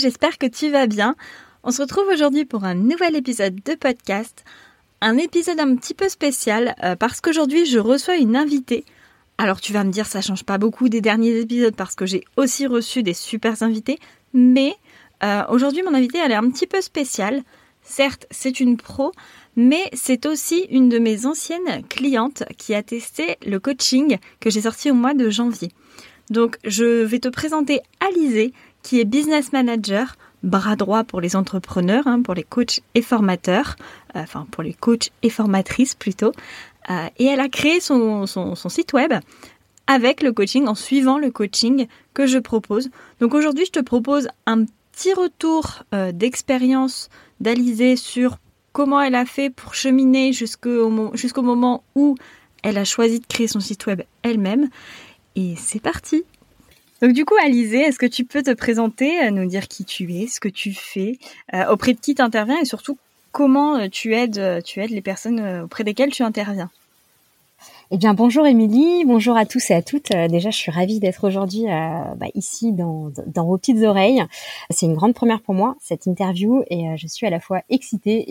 j'espère que tu vas bien. On se retrouve aujourd'hui pour un nouvel épisode de podcast. Un épisode un petit peu spécial euh, parce qu'aujourd'hui je reçois une invitée. Alors tu vas me dire ça change pas beaucoup des derniers épisodes parce que j'ai aussi reçu des super invités, mais euh, aujourd'hui mon invitée elle est un petit peu spéciale. Certes c'est une pro, mais c'est aussi une de mes anciennes clientes qui a testé le coaching que j'ai sorti au mois de janvier. Donc je vais te présenter Alizé qui est business manager, bras droit pour les entrepreneurs, hein, pour les coachs et formateurs, euh, enfin pour les coachs et formatrices plutôt. Euh, et elle a créé son, site web avec le coaching, en suivant le coaching que je propose. Donc aujourd'hui, je te propose un petit retour euh, d'expérience d'Alizée sur comment elle a fait pour cheminer jusqu'au jusqu'au moment où elle a choisi de créer son site web elle-même. Et c'est parti donc du coup, Alizé, est-ce que tu peux te présenter, euh, nous dire qui tu es, ce que tu fais, euh, auprès de qui tu interviens et surtout comment euh, tu aides, tu aides les personnes auprès desquelles tu interviens? Eh bien, bonjour Émilie, bonjour à tous et à toutes. déjà, je suis ravie d'être aujourd'hui bah, ici dans, dans, vos petites oreilles. C'est une grande première pour moi, cette interview, et je suis à la fois excitée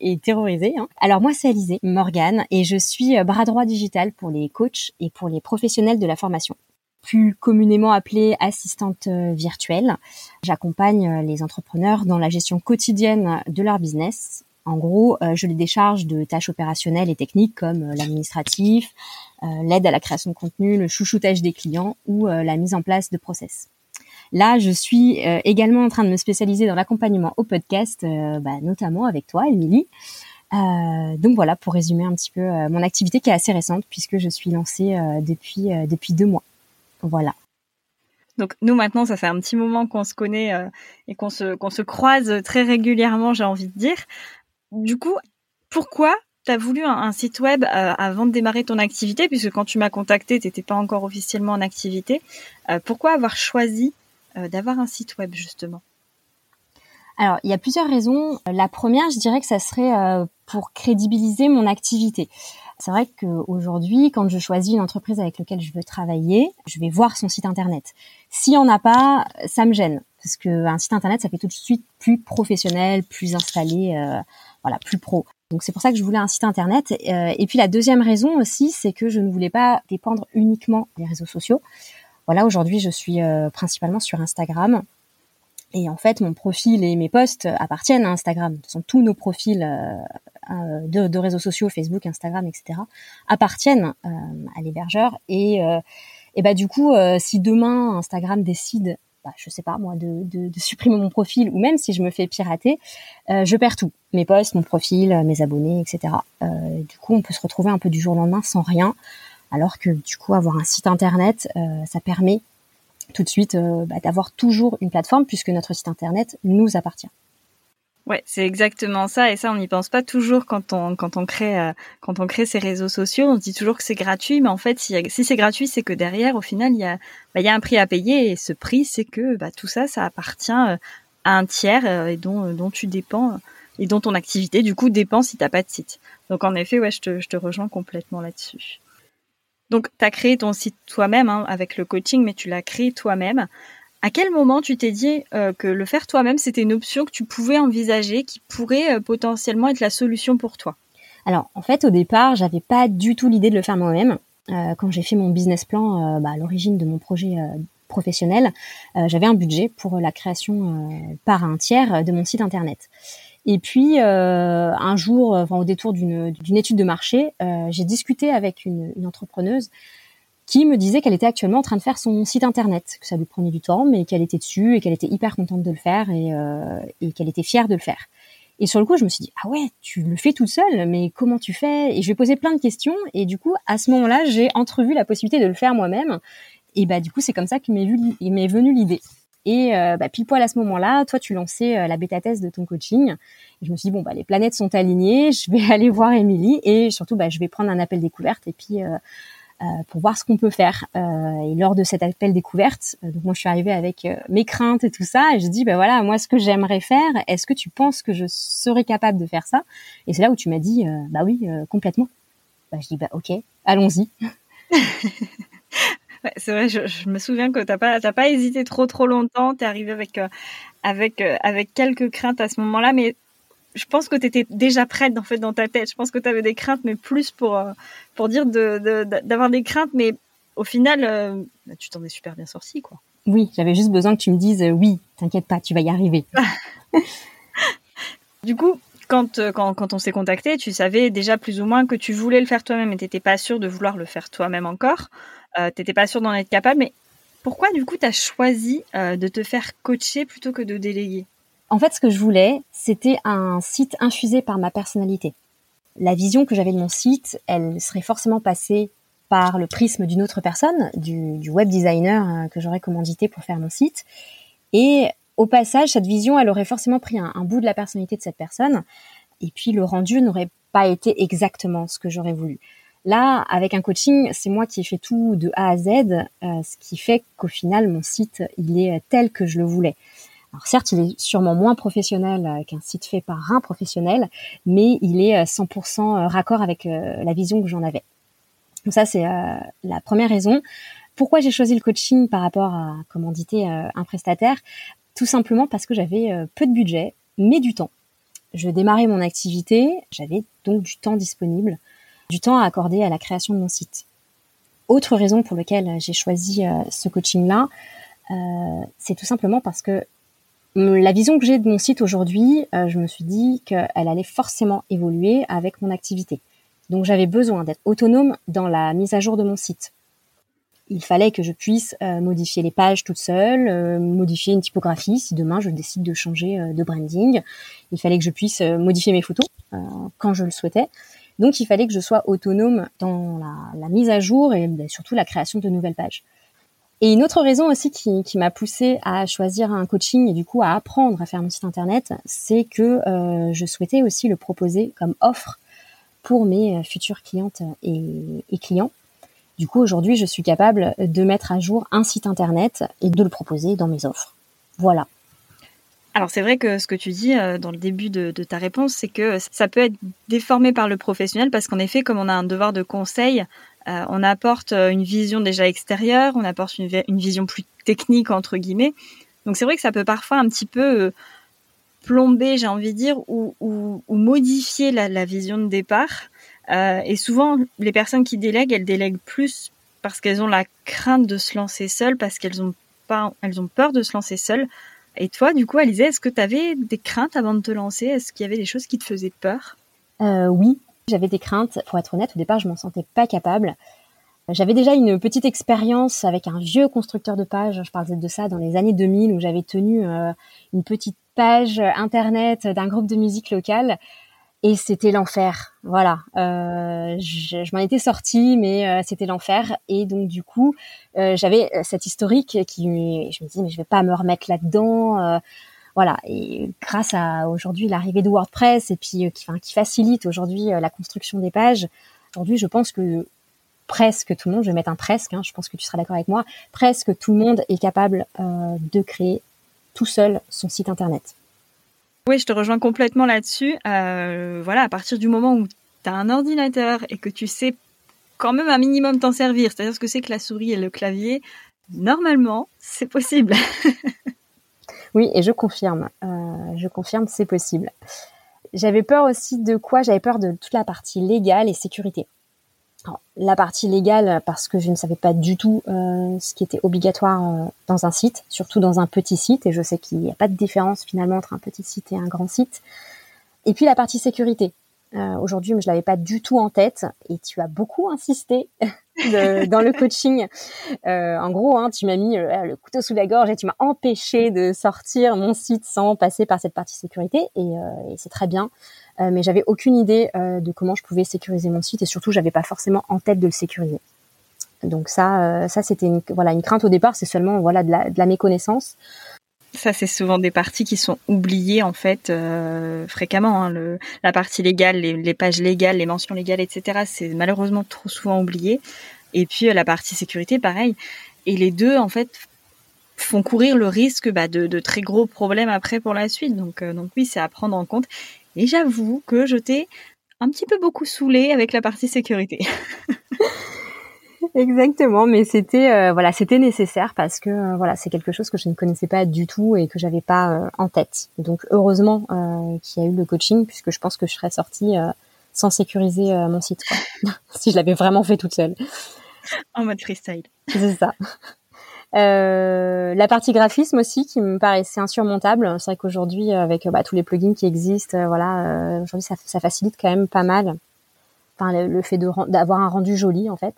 et, terrorisée. Hein. Alors moi, c'est Alizé Morgane, et je suis bras droit digital pour les coachs et pour les professionnels de la formation plus communément appelée assistante euh, virtuelle. J'accompagne euh, les entrepreneurs dans la gestion quotidienne de leur business. En gros, euh, je les décharge de tâches opérationnelles et techniques comme l'administratif, l'aide à la création de contenu, le chouchoutage des clients ou la mise en place de process. Là, je suis également en train de me spécialiser dans l'accompagnement au podcast, bah, notamment avec toi, Émilie. donc voilà, pour résumer un petit peu mon activité qui est assez récente puisque je suis lancée depuis depuis deux mois. Voilà. Donc nous maintenant, ça fait un petit moment qu'on se connaît euh, et qu'on se qu'on se croise très régulièrement, j'ai envie de dire. Du coup, pourquoi tu as voulu un, site web euh, avant de démarrer ton activité? Puisque quand tu m'as contacté, tu n'étais pas encore officiellement en activité. Euh, pourquoi avoir choisi d'avoir un site web justement? Alors, il y a plusieurs raisons. La première, je dirais que ça serait pour crédibiliser mon activité. C'est vrai qu'aujourd'hui, quand je choisis une entreprise avec laquelle je veux travailler, je vais voir son site internet. S'il y en a pas, ça me gêne parce qu'un site internet, ça fait tout de suite plus professionnel, plus installé, euh, voilà, plus pro. Donc c'est pour ça que je voulais un site internet. Euh, et puis la deuxième raison aussi, c'est que je ne voulais pas dépendre uniquement des réseaux sociaux. Voilà, aujourd'hui, je suis euh, principalement sur Instagram. Et en fait, mon profil et mes posts appartiennent à Instagram. Ce sont tous nos profils euh, de, réseaux sociaux, Facebook, Instagram, etc., appartiennent euh, à l'hébergeur. Et, euh, et bah du coup, si demain Instagram décide bah, je sais pas moi, de, de, supprimer mon profil ou même si je me fais pirater, je perds tout, mes posts, mon profil, mes abonnés, etc. du coup, on peut se retrouver un peu du jour au lendemain sans rien, alors que du coup, avoir un site internet, ça permet tout de suite bah, d'avoir toujours une plateforme puisque notre site internet nous appartient. Ouais, c'est exactement ça et ça on n'y pense pas toujours quand on euh, crée ces réseaux sociaux, on se dit toujours que c'est gratuit mais en fait si, c'est gratuit, c'est que derrière au final il y a bah, il y a un prix à payer et ce prix c'est que bah, tout ça ça appartient euh, à un tiers euh, et dont tu dépends et dont ton activité du coup dépend si t'as pas de site. Donc en effet, ouais, je te rejoins complètement là-dessus. Donc tu as créé ton site toi-même hein, avec le coaching mais tu l'as créé toi-même. À quel moment tu t'es dit euh, que le faire toi-même, c'était une option que tu pouvais envisager, qui pourrait euh, potentiellement être la solution pour toi? Alors, en fait, au départ, j'avais pas du tout l'idée de le faire moi-même. Euh, quand j'ai fait mon business plan bah, à l'origine de mon projet professionnel, j'avais un budget pour la création par un tiers de mon site internet. Et puis un jour, enfin, au détour d'une étude de marché, j'ai discuté avec une, une entrepreneuse qui me disait qu'elle était actuellement en train de faire son site internet, que ça lui prenait du temps, mais qu'elle était dessus et qu'elle était hyper contente de le faire et, euh, et qu'elle était fière de le faire. Et sur le coup, je me suis dit, ah ouais, tu le fais toute seule, mais comment tu fais? Et je vais poser plein de questions. Et du coup, à ce moment-là, j'ai entrevu la possibilité de le faire moi-même. Et bah, du coup, c'est comme ça qu'il m'est venu l'idée. Et euh, bah, pile poil à ce moment-là, toi, tu lançais euh, la bêta thèse de ton coaching. Et je me suis dit bon bah les planètes sont alignées, je vais aller voir Émilie et surtout bah je vais prendre un appel découverte et puis euh, euh, pour voir ce qu'on peut faire. Euh, et lors de cet appel découverte, donc moi je suis arrivée avec mes craintes et tout ça, et je dis ben voilà moi ce que j'aimerais faire, est-ce que tu penses que je serais capable de faire ça? Et c'est là où tu m'as dit bah oui complètement. Bah, je dis bah ok allons-y. Ouais, c'est vrai, je, me souviens que t'as pas t'as pas hésité trop trop longtemps. T'es arrivé avec avec avec quelques craintes à ce moment-là, mais je pense que tu étais déjà prête en fait dans ta tête. Je pense que tu avais des craintes, mais plus pour euh, pour dire de d'avoir des craintes, mais au final, euh, bah, tu t'en es super bien sorti, quoi. Oui, j'avais juste besoin que tu me dises euh, oui, t'inquiète pas, tu vas y arriver. du coup, quand, quand, quand on s'est contacté, tu savais déjà plus ou moins que tu voulais le faire toi-même et t'étais pas sûr de vouloir le faire toi-même encore. Euh, t'étais pas sûr d'en être capable, mais pourquoi du coup tu as choisi de te faire coacher plutôt que de déléguer? En fait, ce que je voulais, c'était un site infusé par ma personnalité. La vision que j'avais de mon site, elle serait forcément passée par le prisme d'une autre personne, du, web designer euh, que j'aurais commandité pour faire mon site. Et au passage, cette vision, elle aurait forcément pris un, bout de la personnalité de cette personne. Et puis le rendu n'aurait pas été exactement ce que j'aurais voulu. Là, avec un coaching, c'est moi qui ai fait tout de A à Z, euh, ce qui fait qu'au final, mon site, il est tel que je le voulais. Alors certes, il est sûrement moins professionnel euh, qu'un site fait par un professionnel, mais il est 100% euh, euh, raccord avec la vision que j'en avais. Donc ça, c'est la première raison. Pourquoi j'ai choisi le coaching par rapport à commanditer un prestataire? Tout simplement parce que j'avais peu de budget, mais du temps. Je démarrais mon activité, j'avais donc du temps disponible, du temps à accorder à la création de mon site. Autre raison pour laquelle j'ai choisi ce coaching-là, c'est tout simplement parce que la vision que j'ai de mon site aujourd'hui, euh, je me suis dit qu'elle allait forcément évoluer avec mon activité. Donc j'avais besoin d'être autonome dans la mise à jour de mon site. Il fallait que je puisse euh, modifier les pages toute seule, euh, modifier une typographie si demain je décide de changer de branding. Il fallait que je puisse modifier mes photos quand je le souhaitais. Donc il fallait que je sois autonome dans la, mise à jour et ben, surtout la création de nouvelles pages. Et une autre raison aussi qui, m'a poussée à choisir un coaching et du coup à apprendre à faire mon site internet, c'est que euh, je souhaitais aussi le proposer comme offre pour mes euh, futures clientes et clients. Du coup, aujourd'hui, je suis capable de mettre à jour un site internet et de le proposer dans mes offres. Voilà. Alors c'est vrai que ce que tu dis euh, dans le début de, ta réponse, c'est que ça peut être déformé par le professionnel parce qu'en effet, comme on a un devoir de conseil, euh, on apporte euh, une vision déjà extérieure, on apporte une, vision plus technique entre guillemets. Donc c'est vrai que ça peut parfois un petit peu plomber, j'ai envie de dire, ou, modifier la, vision de départ. et souvent, les personnes qui délèguent, elles délèguent plus parce qu'elles ont la crainte de se lancer seules, parce qu'elles ont ont peur de se lancer seules. Et toi, du coup, Alizé, est-ce que tu avais des craintes avant de te lancer? Est-ce qu'il y avait des choses qui te faisaient peur? Oui, j'avais des craintes. Pour être honnête, au départ, je m'en sentais pas capable. J'avais déjà une petite expérience avec un vieux constructeur de pages. Je parlais de ça dans les années 2000 où j'avais tenu euh, une petite page internet d'un groupe de musique locale et c'était l'enfer. Voilà, euh, je, m'en étais sortie, mais euh, c'était l'enfer. Et donc du coup, j'avais cette historique qui, je me dis mais je vais pas me remettre là-dedans voilà. Et grâce à aujourd'hui l'arrivée de WordPress et puis euh, qui, facilite aujourd'hui euh, la construction des pages, aujourd'hui je pense que presque tout le monde, je vais mettre un presque, hein, je pense que tu seras d'accord avec moi, presque tout le monde est capable euh, de créer tout seul son site internet. Oui, je te rejoins complètement là-dessus. voilà, à partir du moment où tu as un ordinateur et que tu sais quand même un minimum t'en servir, c'est-à-dire ce que c'est que la souris et le clavier, normalement, c'est possible. Oui, et je confirme. Euh, je confirme, c'est possible. J'avais peur aussi de quoi? J'avais peur de toute la partie légale et sécurité. La partie légale, parce que je ne savais pas du tout euh, ce qui était obligatoire euh, dans un site, surtout dans un petit site, et je sais qu'il n'y a pas de différence finalement entre un petit site et un grand site. Et puis la partie sécurité. Aujourd'hui, je l'avais pas du tout en tête et tu as beaucoup insisté dans le coaching. en gros, hein, tu m'as mis le couteau sous la gorge et tu m'as empêché de sortir mon site sans passer par cette partie sécurité et c'est très bien. Mais j'avais aucune idée de comment je pouvais sécuriser mon site et surtout, j'avais pas forcément en tête de le sécuriser. Donc ça, ça c'était une, voilà une crainte au départ, c'est seulement voilà de la, de la méconnaissance. Ça, c'est souvent des parties qui sont oubliées en fait euh, fréquemment. Hein, le, la partie légale, les, pages légales, les mentions légales, etc. C'est malheureusement trop souvent oublié. Et puis euh, la partie sécurité, pareil. Et les deux, en fait, font courir le risque bah, de, de, très gros problèmes après pour la suite. Donc, euh, donc oui, c'est à prendre en compte. Et j'avoue que je t'ai un petit peu beaucoup saoulé avec la partie sécurité. Exactement, mais c'était euh, voilà, c'était nécessaire parce que euh, voilà, c'est quelque chose que je ne connaissais pas du tout et que j'avais pas euh, en tête. Donc heureusement qu'il y a eu le coaching puisque je pense que je serais sortie sans sécuriser mon site quoi. si je l'avais vraiment fait toute seule. En mode freestyle. C'est ça. La partie graphisme aussi qui me paraissait insurmontable. C'est vrai qu'aujourd'hui avec bah, tous les plugins qui existent, voilà, aujourd'hui ça, ça, facilite quand même pas mal. Enfin, le, le fait d'avoir un rendu joli en fait.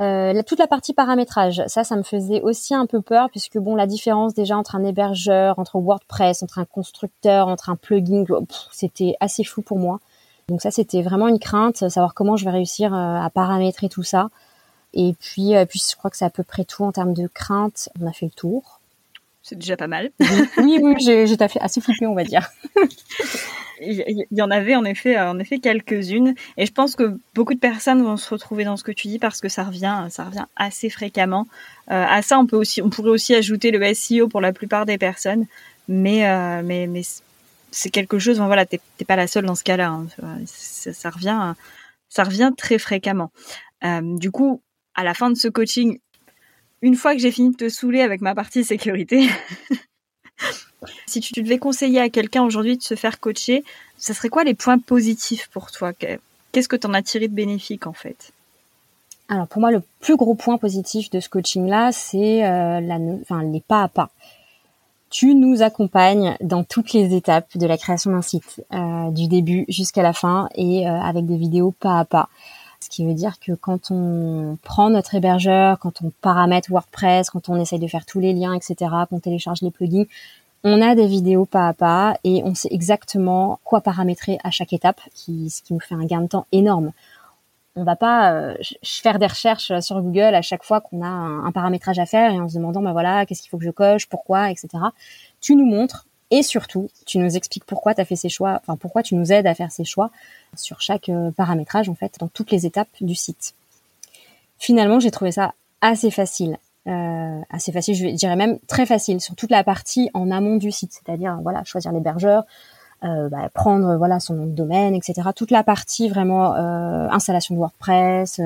Euh, toute la partie paramétrage, ça, ça me faisait aussi un peu peur puisque bon, la différence déjà entre un hébergeur, entre WordPress, entre un constructeur, entre un plugin, c'était assez flou pour moi. Donc ça, c'était vraiment une crainte, savoir comment je vais réussir euh, à paramétrer tout ça. Et puis, euh, puis je crois que c'est à peu près tout en termes de crainte. On a fait le tour. C'est déjà pas mal. oui, oui, j'ai assez flippé, on va dire. il y en avait en effet, en effet quelques-unes, et je pense que beaucoup de personnes vont se retrouver dans ce que tu dis parce que ça revient, ça revient assez fréquemment. Euh, à ça, on peut aussi, on pourrait aussi ajouter le SEO pour la plupart des personnes, mais euh, mais mais c'est quelque chose. voilà, t'es pas la seule dans ce cas-là. Hein. Ça, revient, ça revient très fréquemment. Euh, du coup, à la fin de ce coaching, une fois que j'ai fini de te saouler avec ma partie sécurité. Si tu devais conseiller à quelqu'un aujourd'hui de se faire coacher, ça serait quoi les points positifs pour toi? Qu'est-ce que tu en as tiré de bénéfique en fait? Alors pour moi, le plus gros point positif de ce coaching-là, c'est euh, les pas à pas. Tu nous accompagnes dans toutes les étapes de la création d'un site, euh, du début jusqu'à la fin, et euh, avec des vidéos pas à pas. Ce qui veut dire que quand on prend notre hébergeur, quand on paramètre WordPress, quand on essaye de faire tous les liens, etc., qu'on télécharge les plugins, on a des vidéos pas à pas et on sait exactement quoi paramétrer à chaque étape, ce qui nous fait un gain de temps énorme. On va pas euh, faire des recherches sur Google à chaque fois qu'on a un, paramétrage à faire et en se demandant, ben voilà, qu'est-ce qu'il faut que je coche, pourquoi, etc. Tu nous montres et surtout, tu nous expliques pourquoi tu as fait ces choix, enfin pourquoi tu nous aides à faire ces choix sur chaque euh, paramétrage en fait, dans toutes les étapes du site. Finalement, j'ai trouvé ça assez facile euh, assez facile, je dirais même très facile sur toute la partie en amont du site, c'est-à-dire voilà choisir l'hébergeur, euh, bah, prendre voilà son nom de domaine, etc. Toute la partie vraiment installation de WordPress,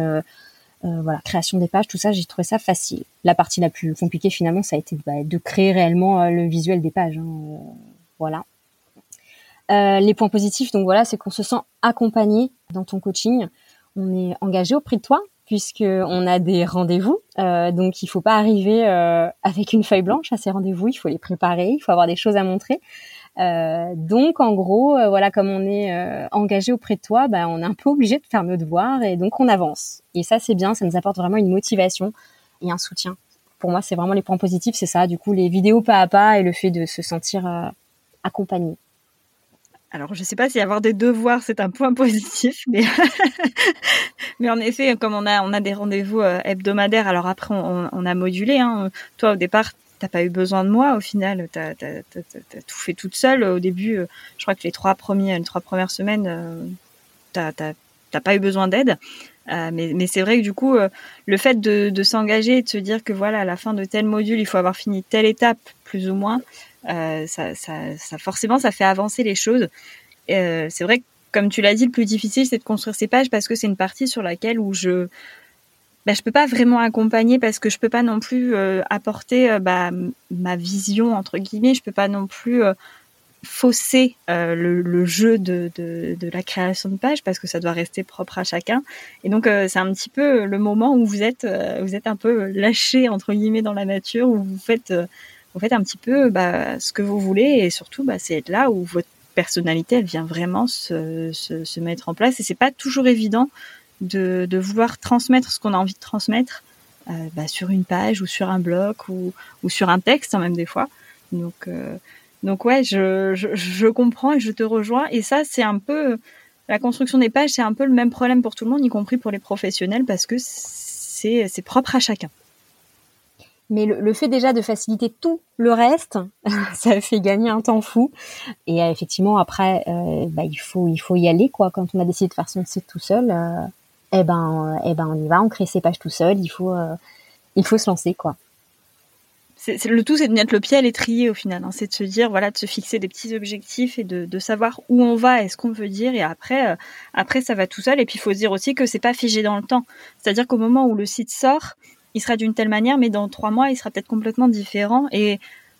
euh, euh, voilà création des pages, tout ça, j'ai trouvé ça facile. La partie la plus compliquée finalement, ça a été bah, de créer réellement le visuel des pages. Hein, voilà. les points positifs, donc voilà, c'est qu'on se sent accompagné dans ton coaching. On est engagé auprès de toi, puisque on a des rendez-vous. Euh, donc il faut pas arriver euh, avec une feuille blanche à ces rendez-vous. Il faut les préparer. Il faut avoir des choses à montrer. Euh, donc en gros, euh, voilà, comme on est euh, engagé auprès de toi, bah, on est un peu obligé de faire nos devoirs et donc on avance. Et ça c'est bien, ça nous apporte vraiment une motivation et un soutien. Pour moi, c'est vraiment les points positifs, c'est ça. Du coup, les vidéos pas à pas et le fait de se sentir accompagné. Alors, je ne sais pas si avoir des devoirs, c'est un point positif, mais, en effet, comme on a, des rendez-vous hebdomadaires, alors après, on, a modulé. Hein. Toi, au départ, t'as pas eu besoin de moi. Au final, tu as, tout fait toute seule. Au début, euh, je crois que les trois, premiers, les trois premières semaines, euh, tu n'as pas eu besoin d'aide. mais, mais c'est vrai que du coup, le fait de, s'engager et de se dire que voilà, à la fin de tel module, il faut avoir fini telle étape, plus ou moins, euh, ça, ça, ça, forcément, ça fait avancer les choses. Euh, c'est vrai que, comme tu l'as dit, le plus difficile, c'est de construire ces pages parce que c'est une partie sur laquelle où je bah, je peux pas vraiment accompagner parce que je peux pas non plus euh, apporter euh, bah, ma vision entre guillemets. Je peux pas non plus euh, fausser le, jeu de, la création de pages parce que ça doit rester propre à chacun. Et donc c'est un petit peu le moment où vous êtes vous êtes un peu lâché entre guillemets dans la nature où vous faites un petit peu bah, ce que vous voulez et surtout bah, c'est là où votre personnalité, elle vient vraiment se, se, se mettre en place. Et c'est pas toujours évident de, vouloir transmettre ce qu'on a envie de transmettre euh, bah, sur une page ou sur un bloc ou, sur un texte, hein, même des fois. Donc, euh, donc ouais, je, je, comprends et je te rejoins. Et ça, c'est un peu la construction des pages, c'est un peu le même problème pour tout le monde, y compris pour les professionnels, parce que c'est propre à chacun. Mais le, fait déjà de faciliter tout le reste, ça fait gagner un temps fou. Et euh, effectivement, après, euh, bah, il faut il faut y aller quoi. Quand on a décidé de faire son site tout seul, eh ben eh ben on y va, on crée ses pages tout seul. Il faut il faut se lancer quoi c'est, le tout, c'est de mettre le pied à l'étrier au final. Hein. C'est de se dire, voilà, de se fixer des petits objectifs et de, de savoir où on va et ce qu'on veut dire. Et après, euh, après, ça va tout seul. Et puis, il faut se dire aussi que c'est pas figé dans le temps. C'est-à-dire qu'au moment où le site sort, il sera d'une telle manière, mais dans trois mois, il sera peut-être complètement différent. Et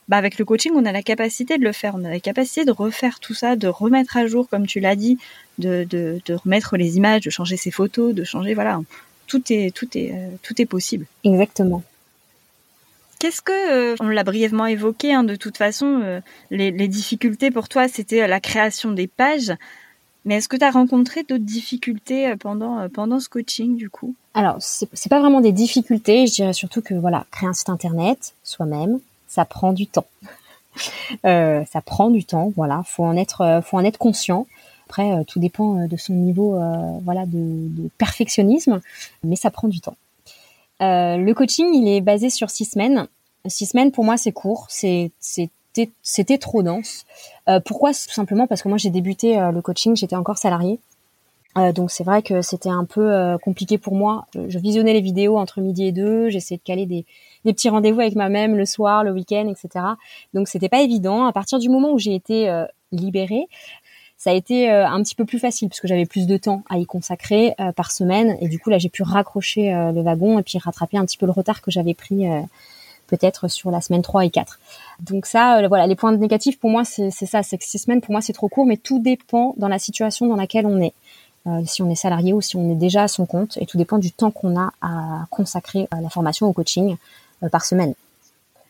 bah, avec le coaching, on a la capacité de le faire. On a la capacité de refaire tout ça, de remettre à jour, comme tu l'as dit, de, de, de remettre les images, de changer ses photos, de changer, voilà. Tout est, tout est, euh, tout est possible. Exactement. Qu'est-ce que, euh, on l'a brièvement évoqué, hein, de toute façon, euh, les, difficultés pour toi, c'était la création des pages. Mais est-ce que tu as rencontré d'autres difficultés pendant, pendant ce coaching, du coup? Alors, c'est pas vraiment des difficultés. Je dirais surtout que, voilà, créer un site internet soi-même, ça prend du temps. ça prend du temps, voilà. Faut en être, faut en être conscient. Après, tout dépend de son niveau, voilà, de, perfectionnisme, mais ça prend du temps. Euh, le coaching, il est basé sur six semaines. Six semaines, pour moi, c'est court. C'était trop dense. Euh, pourquoi? Tout simplement parce que moi, j'ai débuté euh, le coaching, j'étais encore salarié. donc c'est vrai que c'était un peu compliqué pour moi. Je, visionnais les vidéos entre midi et deux, j'essayais de caler des, des petits rendez-vous avec moi-même le soir, le week-end, etc. Donc c'était pas évident. À partir du moment où j'ai été libérée, ça a été euh, un petit peu plus facile parce que j'avais plus de temps à y consacrer euh, par semaine et du coup là j'ai pu raccrocher euh, le wagon et puis rattraper un petit peu le retard que j'avais pris peut-être sur la semaine 3 et 4. Donc ça, voilà, les points négatifs pour moi, c'est ça, c'est que six semaines pour moi c'est trop court, mais tout dépend dans la situation dans laquelle on est. si on est salarié ou si on est déjà à son compte, et tout dépend du temps qu'on a à consacrer à la formation au coaching par semaine.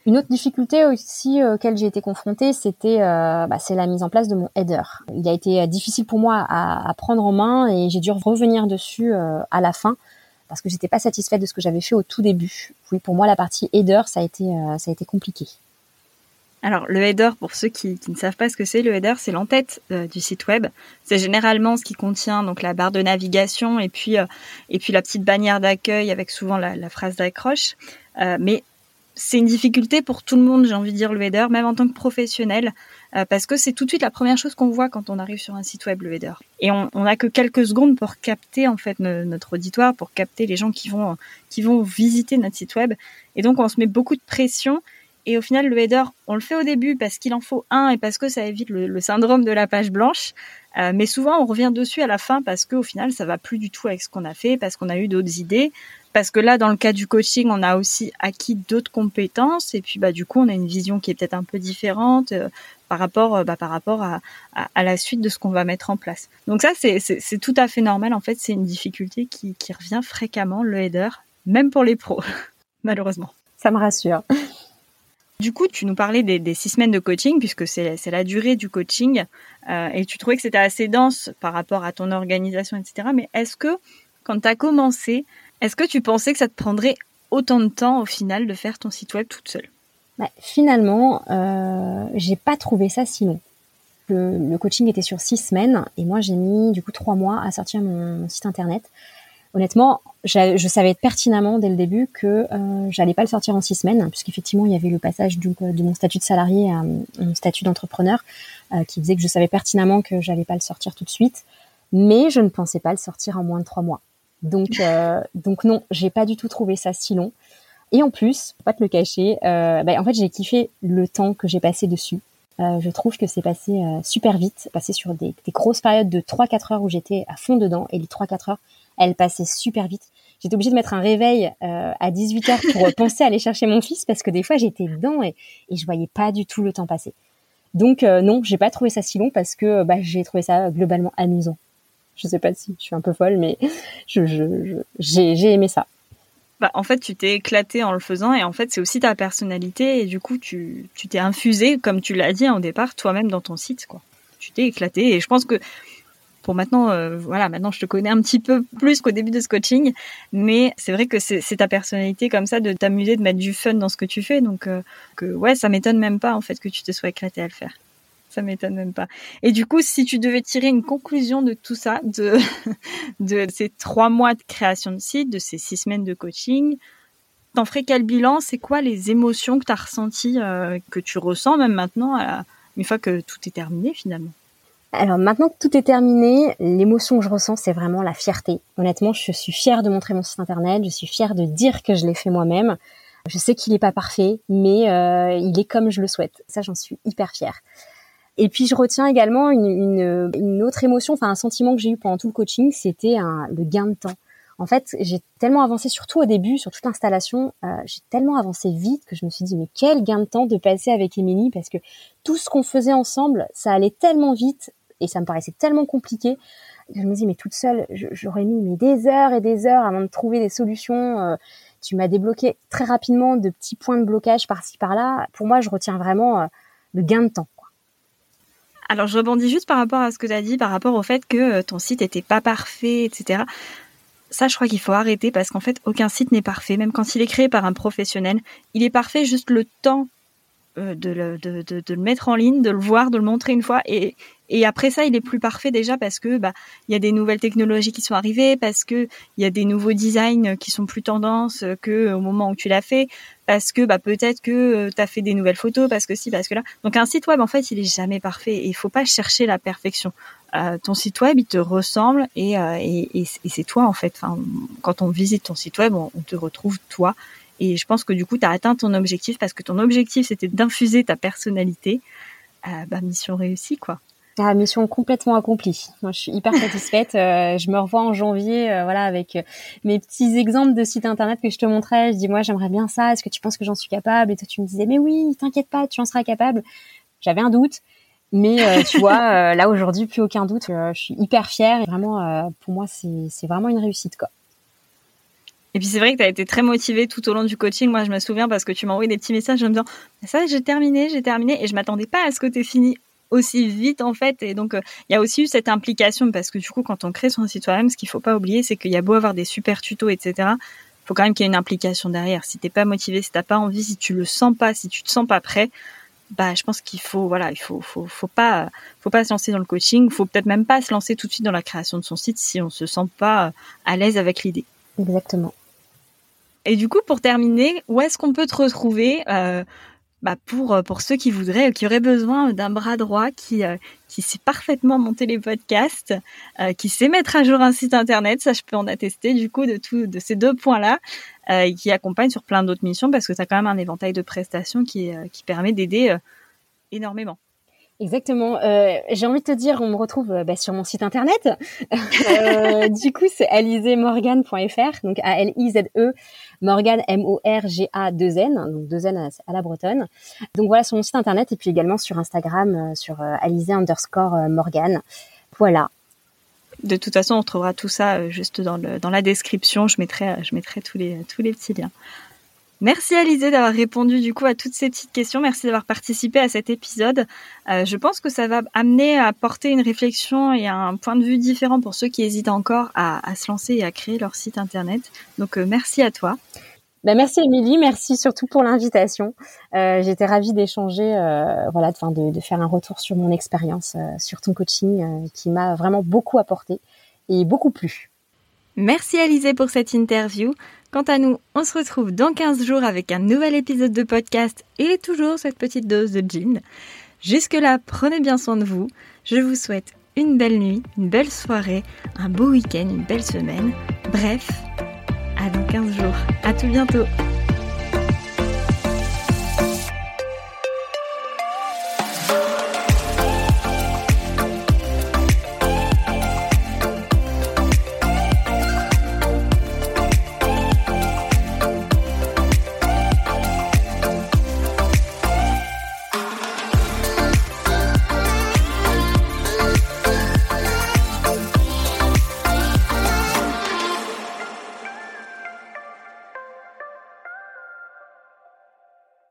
Une autre difficulté aussi euh, auquel j'ai été confrontée, c'était euh, bah, c'est la mise en place de mon header. Il a été euh, difficile pour moi à, prendre en main et j'ai dû revenir dessus à la fin parce que j'étais pas satisfaite de ce que j'avais fait au tout début. Oui, pour moi la partie header ça a été ça a été compliqué. Alors le header, pour ceux qui, ne savent pas ce que c'est, le header c'est l'entête du site web. C'est généralement ce qui contient donc la barre de navigation et puis et puis la petite bannière d'accueil avec souvent la, phrase d'accroche. mais c'est une difficulté pour tout le monde, j'ai envie de dire, le header, même en tant que professionnel, euh, parce que c'est tout de suite la première chose qu'on voit quand on arrive sur un site web, le header. Et on n'a que quelques secondes pour capter en fait notre auditoire, pour capter les gens qui vont qui vont visiter notre site web. Et donc on se met beaucoup de pression. Et au final, le header, on le fait au début parce qu'il en faut un et parce que ça évite le, syndrome de la page blanche. Euh, mais souvent, on revient dessus à la fin parce qu'au final, ça va plus du tout avec ce qu'on a fait, parce qu'on a eu d'autres idées, parce que là, dans le cas du coaching, on a aussi acquis d'autres compétences et puis bah du coup, on a une vision qui est peut-être un peu différente euh, par rapport euh, bah, par rapport à, la suite de ce qu'on va mettre en place. Donc ça, c'est tout à fait normal. En fait, c'est une difficulté qui revient fréquemment le header, même pour les pros, malheureusement. Ça me rassure. Du coup, tu nous parlais des, six semaines de coaching, puisque c'est la durée du coaching, euh, et tu trouvais que c'était assez dense par rapport à ton organisation, etc. Mais est-ce que, quand tu as commencé, est-ce que tu pensais que ça te prendrait autant de temps au final de faire ton site web toute seule? Bah, Finalement, euh, j'ai pas trouvé ça si long. Le, coaching était sur six semaines et moi j'ai mis du coup trois mois à sortir mon, site internet. Honnêtement, je savais pertinemment dès le début que euh, j'allais pas le sortir en six semaines, puisqu'effectivement il y avait le passage du, de mon statut de salarié à mon statut d'entrepreneur, euh, qui faisait que je savais pertinemment que j'allais pas le sortir tout de suite, mais je ne pensais pas le sortir en moins de trois mois. Donc, euh, donc non, j'ai pas du tout trouvé ça si long. Et en plus, faut pas te le cacher, euh, bah, en fait, j'ai kiffé le temps que j'ai passé dessus. Euh, je trouve que c'est passé euh, super vite, passé sur des, des grosses périodes de 3-4 heures où j'étais à fond dedans. Et les 3-4 heures, elles passaient super vite. J'étais obligée de mettre un réveil euh, à 18 heures pour penser à aller chercher mon fils parce que des fois j'étais dedans et, et je voyais pas du tout le temps passer. Donc non, j'ai pas trouvé ça si long parce que bah, j'ai trouvé ça globalement amusant. Je sais pas si je suis un peu folle, mais je, je, j'ai, aimé ça. Bah, en fait, tu t'es éclaté en le faisant et en fait, c'est aussi ta personnalité et du coup, tu, tu t'es infusé, comme tu l'as dit au départ, toi-même dans ton site, quoi. Tu t'es éclaté. Et je pense que pour maintenant, euh, voilà, maintenant je te connais un petit peu plus qu'au début de ce coaching, mais c'est vrai que c'est ta personnalité comme ça de t'amuser, de mettre du fun dans ce que tu fais, donc euh, que ouais, ça m'étonne même pas en fait que tu te sois éclaté à le faire. Ça m'étonne même pas. Et du coup, si tu devais tirer une conclusion de tout ça, de de ces trois mois de création de site, de ces six semaines de coaching, t'en ferais quel bilan? C'est quoi les émotions que tu as ressenties, euh, que tu ressens même maintenant, une fois que tout est terminé finalement? Alors maintenant que tout est terminé, l'émotion que je ressens, c'est vraiment la fierté. Honnêtement, je suis fière de montrer mon site internet, je suis fière de dire que je l'ai fait moi-même. Je sais qu'il n'est pas parfait, mais euh, il est comme je le souhaite. Ça, j'en suis hyper fière. Et puis je retiens également une, autre émotion, enfin un sentiment que j'ai eu pendant tout le coaching, c'était le gain de temps. En fait, j'ai tellement avancé, surtout au début, sur toute l'installation, euh, j'ai tellement avancé vite que je me suis dit, mais quel gain de temps de passer avec Émilie, parce que tout ce qu'on faisait ensemble, ça allait tellement vite et ça me paraissait tellement compliqué. Je me dis, mais toute seule, j'aurais mis des heures et des heures avant de trouver des solutions. Euh, tu m'as débloqué très rapidement de petits points de blocage par-ci par-là. Pour moi, je retiens vraiment euh, le gain de temps. Alors, je rebondis juste par rapport à ce que tu as dit, par rapport au fait que euh, ton site n'était pas parfait, etc. Ça, je crois qu'il faut arrêter parce qu'en fait, aucun site n'est parfait, même quand il est créé par un professionnel. Il est parfait juste le temps de, le, de, de, le mettre en ligne, de le voir, de le montrer une fois. Et, et après ça, il est plus parfait déjà parce que bah il y a des nouvelles technologies qui sont arrivées, parce que il y a des nouveaux designs qui sont plus tendance que au moment où tu l'as fait, parce que bah peut-être que euh, tu as fait des nouvelles photos, parce que si, parce que là. Donc un site web en fait, il est jamais parfait et il faut pas chercher la perfection. Euh, ton site web, il te ressemble et, euh, et, et, c'est toi en fait. Enfin, quand on visite ton site web, on, on te retrouve toi. Et je pense que du coup, tu as atteint ton objectif parce que ton objectif, c'était d'infuser ta personnalité. Euh, bah, mission réussie, quoi. Ah, mission complètement accomplie. Moi, je suis hyper satisfaite. Euh, je me revois en janvier, euh, voilà, avec euh, mes petits exemples de sites internet que je te montrais. Je dis, moi, j'aimerais bien ça. Est-ce que tu penses que j'en suis capable? Et toi, tu me disais, mais oui, t'inquiète pas, tu en seras capable. J'avais un doute, mais tu vois, là aujourd'hui, plus aucun doute. je suis hyper fière et vraiment, pour moi, c'est vraiment une réussite, quoi. Et puis c'est vrai que tu as été très motivée tout au long du coaching. Moi, je me souviens parce que tu m'as envoyé des petits messages en me disant ça, j'ai terminé, j'ai terminé, et je m'attendais pas à ce que tu fini aussi vite en fait. Et donc, euh, il y a aussi eu cette implication parce que du coup, quand on crée son site web, ce qu'il faut pas oublier, c'est qu'il y a beau avoir des super tutos, etc. Faut quand même qu'il y ait une implication derrière. Si t'es pas motivé, si t'as pas envie, si tu le sens pas, si tu te sens pas prêt, bah, je pense qu'il faut, voilà, il faut, faut, faut pas, faut pas se lancer dans le coaching. Faut peut-être même pas se lancer tout de suite dans la création de son site si on se sent pas à l'aise avec l'idée. Exactement. Et du coup, pour terminer, où est-ce qu'on peut te retrouver euh, bah pour euh, pour ceux qui voudraient, qui auraient besoin d'un bras droit qui euh, sait parfaitement monter les podcasts, euh, qui sait mettre à jour un site internet, ça je peux en attester du coup de ces deux points-là, et qui accompagne sur plein d'autres missions parce que tu quand même un éventail de prestations qui permet d'aider énormément. Exactement. Euh, J'ai envie de te dire, on me retrouve euh, bah, sur mon site internet. euh, du coup, c'est alisemorgan.fr, donc A-L-I-Z-E, Morgan, M-O-R-G-A-2-N, donc deux N à, la bretonne. Donc voilà, sur mon site internet et puis également sur Instagram, sur euh, Alizé underscore Morgan. Voilà. De toute façon, on trouvera tout ça juste dans, dans la description. Je mettrai, je mettrai tous les, tous les petits liens. Merci Alizé d'avoir répondu du coup à toutes ces petites questions. Merci d'avoir participé à cet épisode. Euh, je pense que ça va amener à porter une réflexion et un point de vue différent pour ceux qui hésitent encore à, se lancer et à créer leur site internet. Donc euh, merci à toi. Ben, merci Émilie, merci surtout pour l'invitation. Euh, J'étais ravie d'échanger, euh, voilà, de, de, faire un retour sur mon expérience, sur ton coaching qui m'a vraiment beaucoup apporté et beaucoup plu. Merci Alizé pour cette interview. Quant à nous, on se retrouve dans 15 jours avec un nouvel épisode de podcast et toujours cette petite dose de gin. Jusque-là, prenez bien soin de vous. Je vous souhaite une belle nuit, une belle soirée, un beau week-end, une belle semaine. Bref, à dans 15 jours. À tout bientôt.